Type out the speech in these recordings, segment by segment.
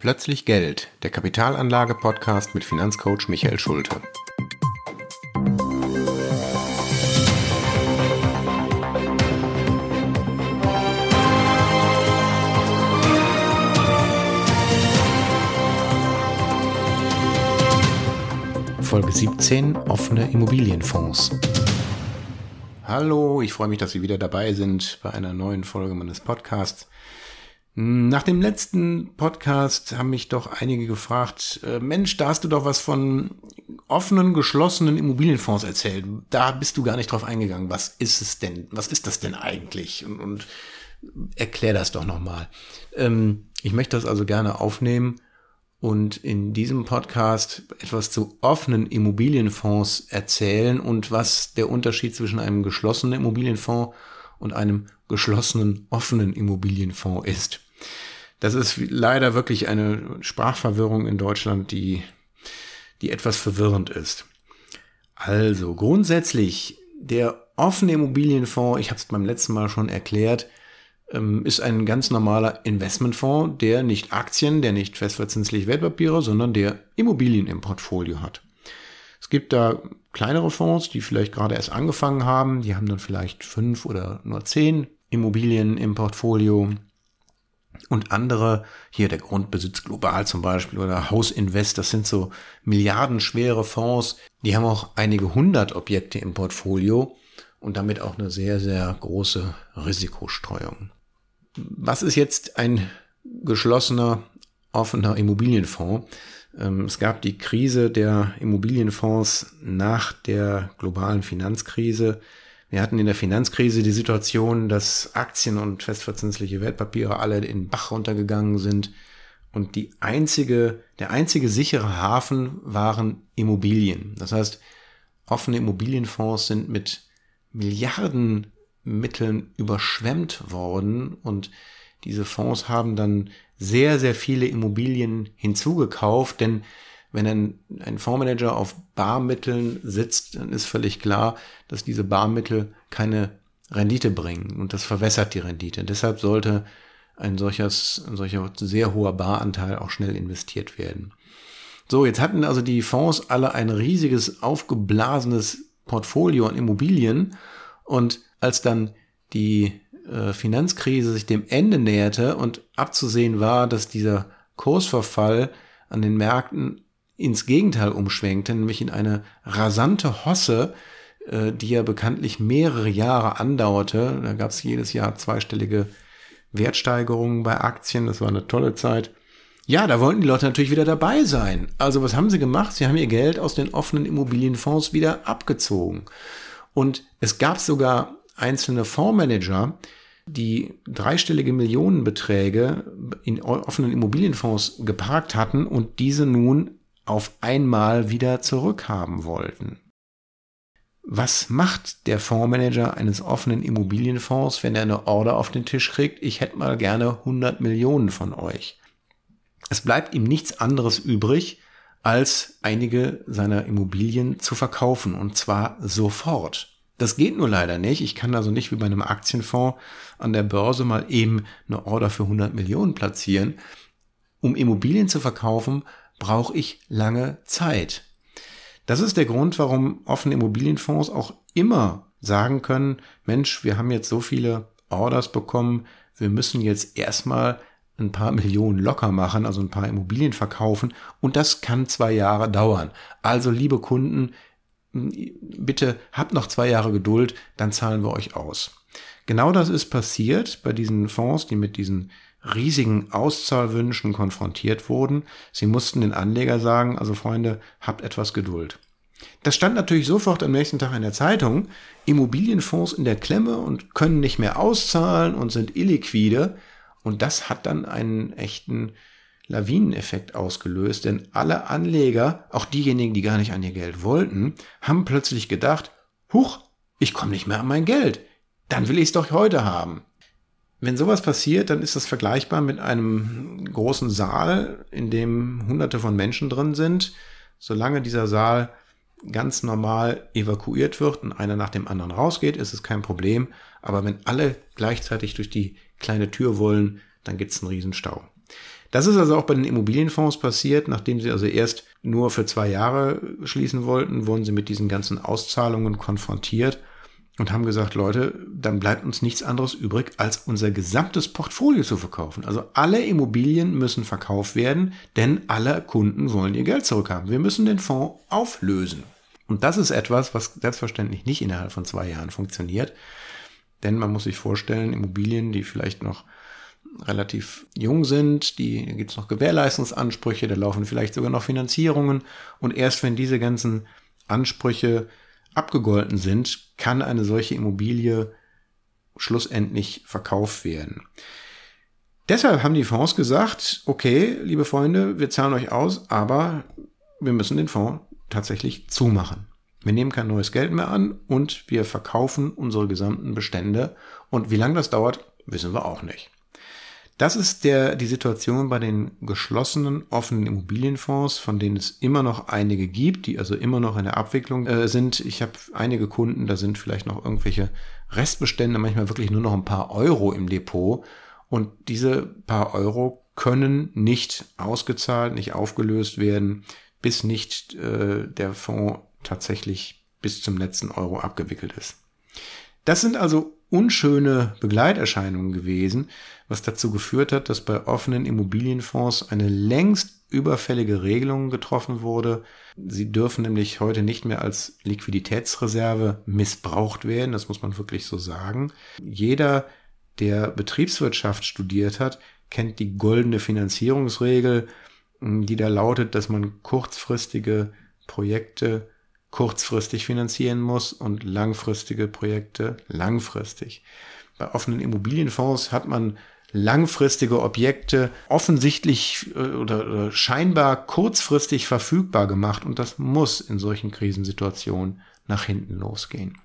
Plötzlich Geld, der Kapitalanlage-Podcast mit Finanzcoach Michael Schulte. Folge 17 Offene Immobilienfonds. Hallo, ich freue mich, dass Sie wieder dabei sind bei einer neuen Folge meines Podcasts. Nach dem letzten Podcast haben mich doch einige gefragt, äh, Mensch, da hast du doch was von offenen, geschlossenen Immobilienfonds erzählt. Da bist du gar nicht drauf eingegangen. Was ist es denn? Was ist das denn eigentlich? Und, und erklär das doch nochmal. Ähm, ich möchte das also gerne aufnehmen und in diesem Podcast etwas zu offenen Immobilienfonds erzählen und was der Unterschied zwischen einem geschlossenen Immobilienfonds und einem geschlossenen offenen Immobilienfonds ist. Das ist leider wirklich eine Sprachverwirrung in Deutschland, die, die etwas verwirrend ist. Also grundsätzlich der offene Immobilienfonds, ich habe es beim letzten Mal schon erklärt, ähm, ist ein ganz normaler Investmentfonds, der nicht Aktien, der nicht festverzinsliche Wertpapiere, sondern der Immobilien im Portfolio hat. Es gibt da kleinere Fonds, die vielleicht gerade erst angefangen haben, die haben dann vielleicht fünf oder nur zehn Immobilien im Portfolio und andere, hier der Grundbesitz global zum Beispiel oder Hausinvest, das sind so milliardenschwere Fonds, die haben auch einige hundert Objekte im Portfolio und damit auch eine sehr, sehr große Risikostreuung. Was ist jetzt ein geschlossener, offener Immobilienfonds? Ähm, es gab die Krise der Immobilienfonds nach der globalen Finanzkrise wir hatten in der Finanzkrise die Situation, dass Aktien und festverzinsliche Wertpapiere alle in den Bach runtergegangen sind. Und die einzige, der einzige sichere Hafen waren Immobilien. Das heißt, offene Immobilienfonds sind mit Milliardenmitteln überschwemmt worden. Und diese Fonds haben dann sehr, sehr viele Immobilien hinzugekauft, denn wenn ein, ein Fondsmanager auf Barmitteln sitzt, dann ist völlig klar, dass diese Barmittel keine Rendite bringen und das verwässert die Rendite. Deshalb sollte ein, solches, ein solcher sehr hoher Baranteil auch schnell investiert werden. So, jetzt hatten also die Fonds alle ein riesiges, aufgeblasenes Portfolio an Immobilien und als dann die äh, Finanzkrise sich dem Ende näherte und abzusehen war, dass dieser Kursverfall an den Märkten ins Gegenteil umschwenkte, nämlich in eine rasante Hosse, äh, die ja bekanntlich mehrere Jahre andauerte. Da gab es jedes Jahr zweistellige Wertsteigerungen bei Aktien. Das war eine tolle Zeit. Ja, da wollten die Leute natürlich wieder dabei sein. Also was haben sie gemacht? Sie haben ihr Geld aus den offenen Immobilienfonds wieder abgezogen. Und es gab sogar einzelne Fondsmanager, die dreistellige Millionenbeträge in offenen Immobilienfonds geparkt hatten und diese nun auf einmal wieder zurückhaben wollten. Was macht der Fondsmanager eines offenen Immobilienfonds, wenn er eine Order auf den Tisch kriegt? Ich hätte mal gerne 100 Millionen von euch. Es bleibt ihm nichts anderes übrig, als einige seiner Immobilien zu verkaufen und zwar sofort. Das geht nur leider nicht. Ich kann also nicht wie bei einem Aktienfonds an der Börse mal eben eine Order für 100 Millionen platzieren. Um Immobilien zu verkaufen, brauche ich lange Zeit. Das ist der Grund, warum offene Immobilienfonds auch immer sagen können, Mensch, wir haben jetzt so viele Orders bekommen, wir müssen jetzt erstmal ein paar Millionen locker machen, also ein paar Immobilien verkaufen und das kann zwei Jahre dauern. Also liebe Kunden, bitte habt noch zwei Jahre Geduld, dann zahlen wir euch aus. Genau das ist passiert bei diesen Fonds, die mit diesen riesigen Auszahlwünschen konfrontiert wurden. Sie mussten den Anleger sagen, also Freunde, habt etwas Geduld. Das stand natürlich sofort am nächsten Tag in der Zeitung. Immobilienfonds in der Klemme und können nicht mehr auszahlen und sind illiquide. Und das hat dann einen echten Lawineneffekt ausgelöst, denn alle Anleger, auch diejenigen, die gar nicht an ihr Geld wollten, haben plötzlich gedacht, huch, ich komme nicht mehr an mein Geld. Dann will ich es doch heute haben. Wenn sowas passiert, dann ist das vergleichbar mit einem großen Saal, in dem hunderte von Menschen drin sind. Solange dieser Saal ganz normal evakuiert wird und einer nach dem anderen rausgeht, ist es kein Problem. Aber wenn alle gleichzeitig durch die kleine Tür wollen, dann gibt es einen Riesenstau. Das ist also auch bei den Immobilienfonds passiert, nachdem sie also erst nur für zwei Jahre schließen wollten, wurden sie mit diesen ganzen Auszahlungen konfrontiert und haben gesagt, Leute, dann bleibt uns nichts anderes übrig, als unser gesamtes Portfolio zu verkaufen. Also alle Immobilien müssen verkauft werden, denn alle Kunden wollen ihr Geld zurückhaben. Wir müssen den Fonds auflösen. Und das ist etwas, was selbstverständlich nicht innerhalb von zwei Jahren funktioniert. Denn man muss sich vorstellen, Immobilien, die vielleicht noch relativ jung sind, die gibt es noch Gewährleistungsansprüche, da laufen vielleicht sogar noch Finanzierungen. Und erst wenn diese ganzen Ansprüche abgegolten sind, kann eine solche Immobilie schlussendlich verkauft werden. Deshalb haben die Fonds gesagt, okay, liebe Freunde, wir zahlen euch aus, aber wir müssen den Fonds tatsächlich zumachen. Wir nehmen kein neues Geld mehr an und wir verkaufen unsere gesamten Bestände. Und wie lange das dauert, wissen wir auch nicht. Das ist der, die Situation bei den geschlossenen, offenen Immobilienfonds, von denen es immer noch einige gibt, die also immer noch in der Abwicklung äh, sind. Ich habe einige Kunden, da sind vielleicht noch irgendwelche Restbestände, manchmal wirklich nur noch ein paar Euro im Depot. Und diese paar Euro können nicht ausgezahlt, nicht aufgelöst werden, bis nicht äh, der Fonds tatsächlich bis zum letzten Euro abgewickelt ist. Das sind also unschöne Begleiterscheinungen gewesen, was dazu geführt hat, dass bei offenen Immobilienfonds eine längst überfällige Regelung getroffen wurde. Sie dürfen nämlich heute nicht mehr als Liquiditätsreserve missbraucht werden, das muss man wirklich so sagen. Jeder, der Betriebswirtschaft studiert hat, kennt die goldene Finanzierungsregel, die da lautet, dass man kurzfristige Projekte kurzfristig finanzieren muss und langfristige Projekte langfristig. Bei offenen Immobilienfonds hat man langfristige Objekte offensichtlich äh, oder, oder scheinbar kurzfristig verfügbar gemacht und das muss in solchen Krisensituationen nach hinten losgehen.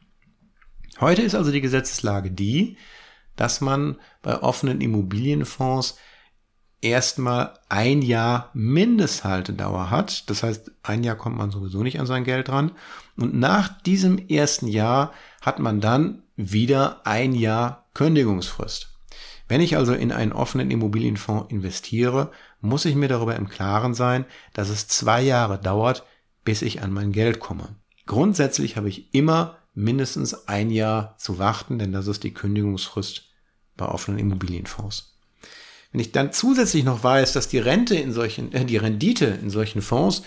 Heute ist also die Gesetzeslage die, dass man bei offenen Immobilienfonds erstmal ein Jahr Mindesthaltedauer hat. Das heißt, ein Jahr kommt man sowieso nicht an sein Geld dran. Und nach diesem ersten Jahr hat man dann wieder ein Jahr Kündigungsfrist. Wenn ich also in einen offenen Immobilienfonds investiere, muss ich mir darüber im Klaren sein, dass es zwei Jahre dauert, bis ich an mein Geld komme. Grundsätzlich habe ich immer mindestens ein Jahr zu warten, denn das ist die Kündigungsfrist bei offenen Immobilienfonds. Wenn ich dann zusätzlich noch weiß, dass die Rente in solchen, äh, die Rendite in solchen Fonds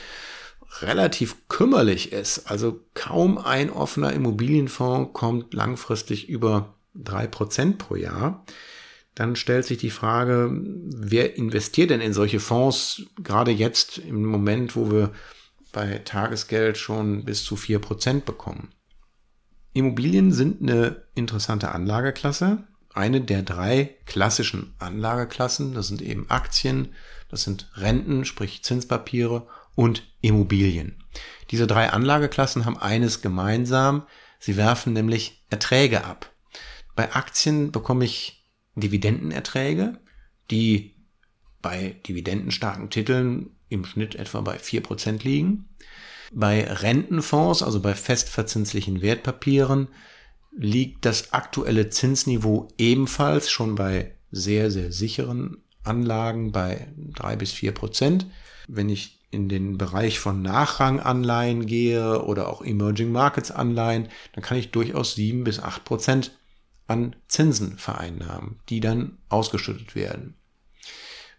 relativ kümmerlich ist, also kaum ein offener Immobilienfonds kommt langfristig über drei Prozent pro Jahr, dann stellt sich die Frage, wer investiert denn in solche Fonds, gerade jetzt im Moment, wo wir bei Tagesgeld schon bis zu vier Prozent bekommen. Immobilien sind eine interessante Anlageklasse eine der drei klassischen Anlageklassen. Das sind eben Aktien, das sind Renten, sprich Zinspapiere und Immobilien. Diese drei Anlageklassen haben eines gemeinsam. Sie werfen nämlich Erträge ab. Bei Aktien bekomme ich Dividendenerträge, die bei dividendenstarken Titeln im Schnitt etwa bei vier Prozent liegen. Bei Rentenfonds, also bei festverzinslichen Wertpapieren, liegt das aktuelle Zinsniveau ebenfalls schon bei sehr, sehr sicheren Anlagen bei drei bis vier Prozent. Wenn ich in den Bereich von Nachranganleihen gehe oder auch Emerging Markets Anleihen, dann kann ich durchaus sieben bis acht Prozent an Zinsen vereinnahmen, die dann ausgeschüttet werden.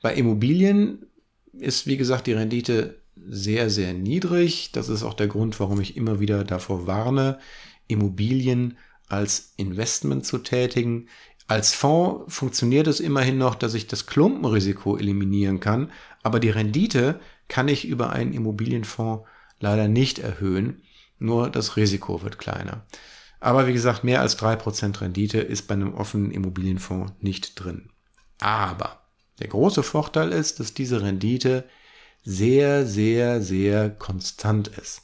Bei Immobilien ist, wie gesagt, die Rendite sehr, sehr niedrig. Das ist auch der Grund, warum ich immer wieder davor warne, Immobilien als Investment zu tätigen. Als Fonds funktioniert es immerhin noch, dass ich das Klumpenrisiko eliminieren kann, aber die Rendite kann ich über einen Immobilienfonds leider nicht erhöhen, nur das Risiko wird kleiner. Aber wie gesagt, mehr als drei Prozent Rendite ist bei einem offenen Immobilienfonds nicht drin. Aber der große Vorteil ist, dass diese Rendite sehr, sehr, sehr konstant ist.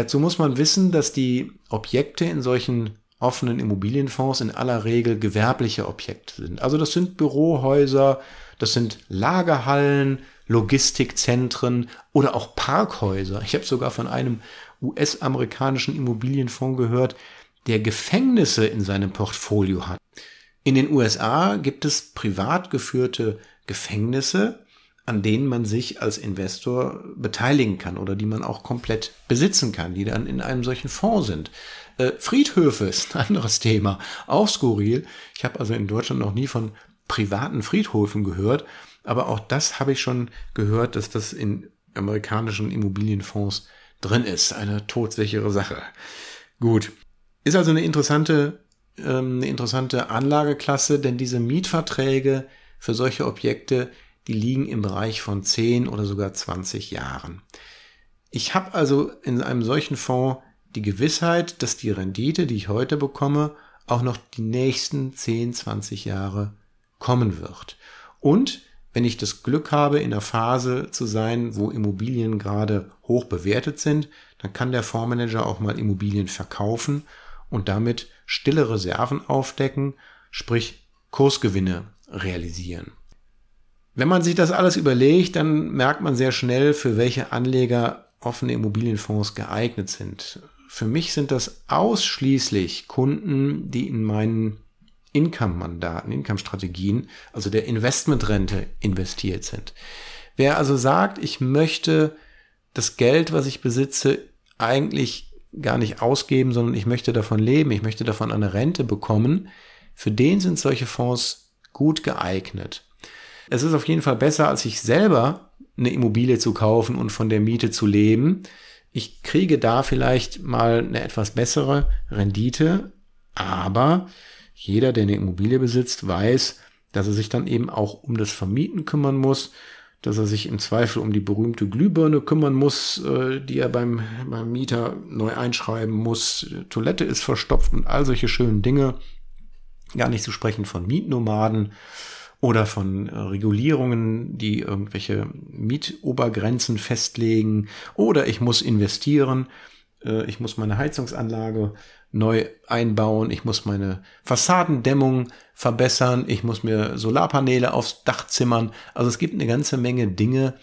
Dazu muss man wissen, dass die Objekte in solchen offenen Immobilienfonds in aller Regel gewerbliche Objekte sind. Also das sind Bürohäuser, das sind Lagerhallen, Logistikzentren oder auch Parkhäuser. Ich habe sogar von einem US-amerikanischen Immobilienfonds gehört, der Gefängnisse in seinem Portfolio hat. In den USA gibt es privat geführte Gefängnisse, an denen man sich als Investor beteiligen kann oder die man auch komplett besitzen kann, die dann in einem solchen Fonds sind. Äh, Friedhöfe ist ein anderes Thema, auch skurril. Ich habe also in Deutschland noch nie von privaten Friedhöfen gehört, aber auch das habe ich schon gehört, dass das in amerikanischen Immobilienfonds drin ist. Eine todsichere Sache. Gut. Ist also eine interessante, ähm, eine interessante Anlageklasse, denn diese Mietverträge für solche Objekte, die liegen im Bereich von 10 oder sogar 20 Jahren. Ich habe also in einem solchen Fonds die Gewissheit, dass die Rendite, die ich heute bekomme, auch noch die nächsten 10, 20 Jahre kommen wird. Und wenn ich das Glück habe, in der Phase zu sein, wo Immobilien gerade hoch bewertet sind, dann kann der Fondsmanager auch mal Immobilien verkaufen und damit stille Reserven aufdecken, sprich Kursgewinne realisieren. Wenn man sich das alles überlegt, dann merkt man sehr schnell, für welche Anleger offene Immobilienfonds geeignet sind. Für mich sind das ausschließlich Kunden, die in meinen Income-Mandaten, Income-Strategien, also der Investmentrente investiert sind. Wer also sagt, ich möchte das Geld, was ich besitze, eigentlich gar nicht ausgeben, sondern ich möchte davon leben, ich möchte davon eine Rente bekommen, für den sind solche Fonds gut geeignet. Es ist auf jeden Fall besser, als sich selber eine Immobilie zu kaufen und von der Miete zu leben. Ich kriege da vielleicht mal eine etwas bessere Rendite, aber jeder, der eine Immobilie besitzt, weiß, dass er sich dann eben auch um das Vermieten kümmern muss, dass er sich im Zweifel um die berühmte Glühbirne kümmern muss, äh, die er beim, beim Mieter neu einschreiben muss. Toilette ist verstopft und all solche schönen Dinge. Gar nicht zu sprechen von Mietnomaden oder von äh, Regulierungen, die irgendwelche Mietobergrenzen festlegen. Oder ich muss investieren. Äh, ich muss meine Heizungsanlage neu einbauen, ich muss meine Fassadendämmung verbessern, ich muss mir Solarpaneele aufs Dach zimmern. Also es gibt eine ganze Menge Dinge,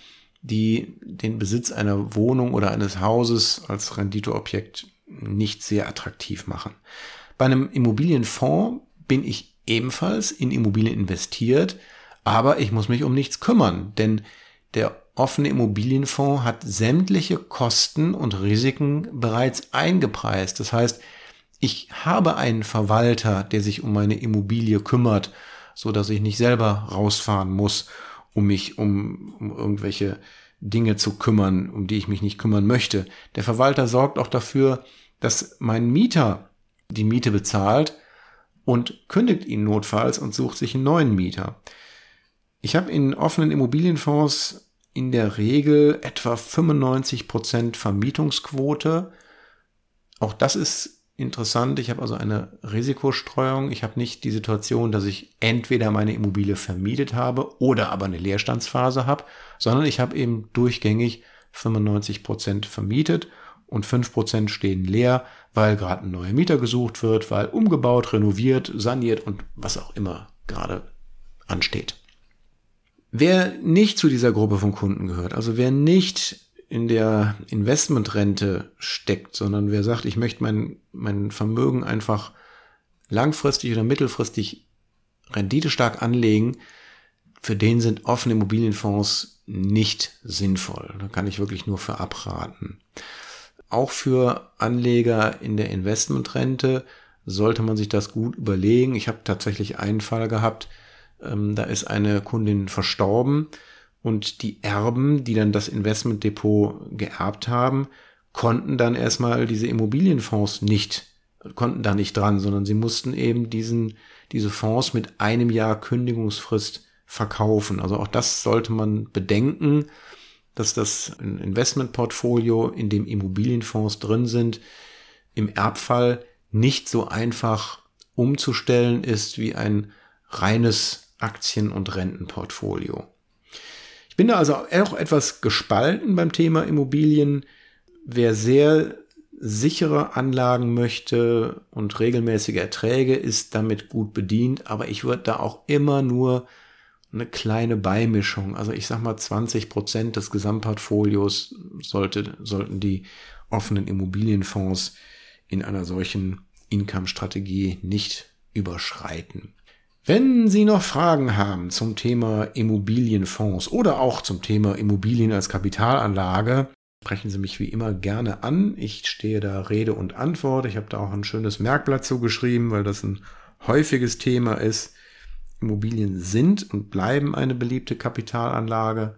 die den Besitz einer Wohnung oder eines Hauses als Renditeobjekt nicht sehr attraktiv machen. Bei einem Immobilienfonds bin ich ebenfalls in Immobilien investiert, aber ich muss mich um nichts kümmern, denn der offene Immobilienfonds hat sämtliche Kosten und Risiken bereits eingepreist. Das heißt, ich habe einen Verwalter, der sich um meine Immobilie kümmert, so dass ich nicht selber rausfahren muss, um mich um, um irgendwelche Dinge zu kümmern, um die ich mich nicht kümmern möchte. Der Verwalter sorgt auch dafür, dass mein Mieter die Miete bezahlt und kündigt ihn notfalls und sucht sich einen neuen Mieter. Ich habe in offenen Immobilienfonds in der Regel etwa 95 Prozent Vermietungsquote. Auch das ist interessant. Ich habe also eine Risikostreuung. Ich habe nicht die Situation, dass ich entweder meine Immobilie vermietet habe oder aber eine Leerstandsphase habe, sondern ich habe eben durchgängig 95 Prozent vermietet und 5 Prozent stehen leer, weil gerade ein neuer Mieter gesucht wird, weil umgebaut, renoviert, saniert und was auch immer gerade ansteht. Wer nicht zu dieser Gruppe von Kunden gehört, also wer nicht in der Investmentrente steckt, sondern wer sagt, ich möchte mein, mein Vermögen einfach langfristig oder mittelfristig renditestark anlegen, für den sind offene Immobilienfonds nicht sinnvoll. Da kann ich wirklich nur für abraten. Auch für Anleger in der Investmentrente sollte man sich das gut überlegen. Ich habe tatsächlich einen Fall gehabt, ähm, da ist eine Kundin verstorben und die Erben, die dann das Investmentdepot geerbt haben, konnten dann erstmal diese Immobilienfonds nicht, konnten da nicht dran, sondern sie mussten eben diesen, diese Fonds mit einem Jahr Kündigungsfrist verkaufen. Also auch das sollte man bedenken, dass das Investmentportfolio, in dem Immobilienfonds drin sind, im Erbfall nicht so einfach umzustellen ist wie ein reines Aktien- und Rentenportfolio bin da also auch etwas gespalten beim Thema Immobilien. Wer sehr sichere Anlagen möchte und regelmäßige Erträge, ist damit gut bedient. Aber ich würde da auch immer nur eine kleine Beimischung, also ich sag mal 20 Prozent des Gesamtportfolios sollte, sollten die offenen Immobilienfonds in einer solchen Income-Strategie nicht überschreiten. Wenn Sie noch Fragen haben zum Thema Immobilienfonds oder auch zum Thema Immobilien als Kapitalanlage, sprechen Sie mich wie immer gerne an. Ich stehe da Rede und Antwort. Ich habe da auch ein schönes Merkblatt zugeschrieben, weil das ein häufiges Thema ist. Immobilien sind und bleiben eine beliebte Kapitalanlage,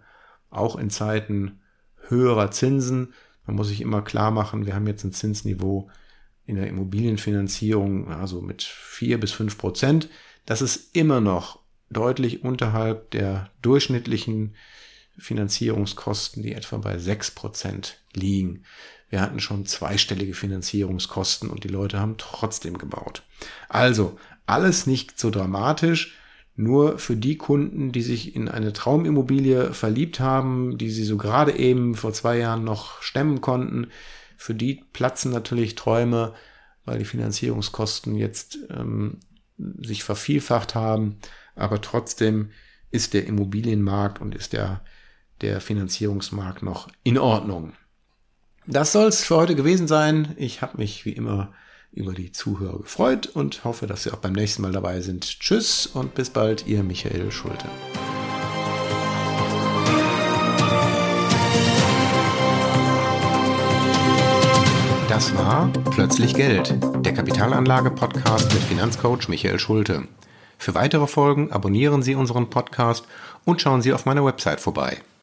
auch in Zeiten höherer Zinsen. Man muss sich immer klar machen, wir haben jetzt ein Zinsniveau in der Immobilienfinanzierung, also mit vier bis fünf Prozent. Das ist immer noch deutlich unterhalb der durchschnittlichen Finanzierungskosten, die etwa bei sechs Prozent liegen. Wir hatten schon zweistellige Finanzierungskosten und die Leute haben trotzdem gebaut. Also alles nicht so dramatisch, nur für die Kunden, die sich in eine Traumimmobilie verliebt haben, die sie so gerade eben vor zwei Jahren noch stemmen konnten, für die platzen natürlich Träume, weil die Finanzierungskosten jetzt ähm, sich vervielfacht haben, aber trotzdem ist der Immobilienmarkt und ist der, der Finanzierungsmarkt noch in Ordnung. Das soll es für heute gewesen sein. Ich habe mich wie immer über die Zuhörer gefreut und hoffe, dass Sie auch beim nächsten Mal dabei sind. Tschüss und bis bald, Ihr Michael Schulte. Das war Plötzlich Geld, der Kapitalanlage-Podcast mit Finanzcoach Michael Schulte. Für weitere Folgen abonnieren Sie unseren Podcast und schauen Sie auf meiner Website vorbei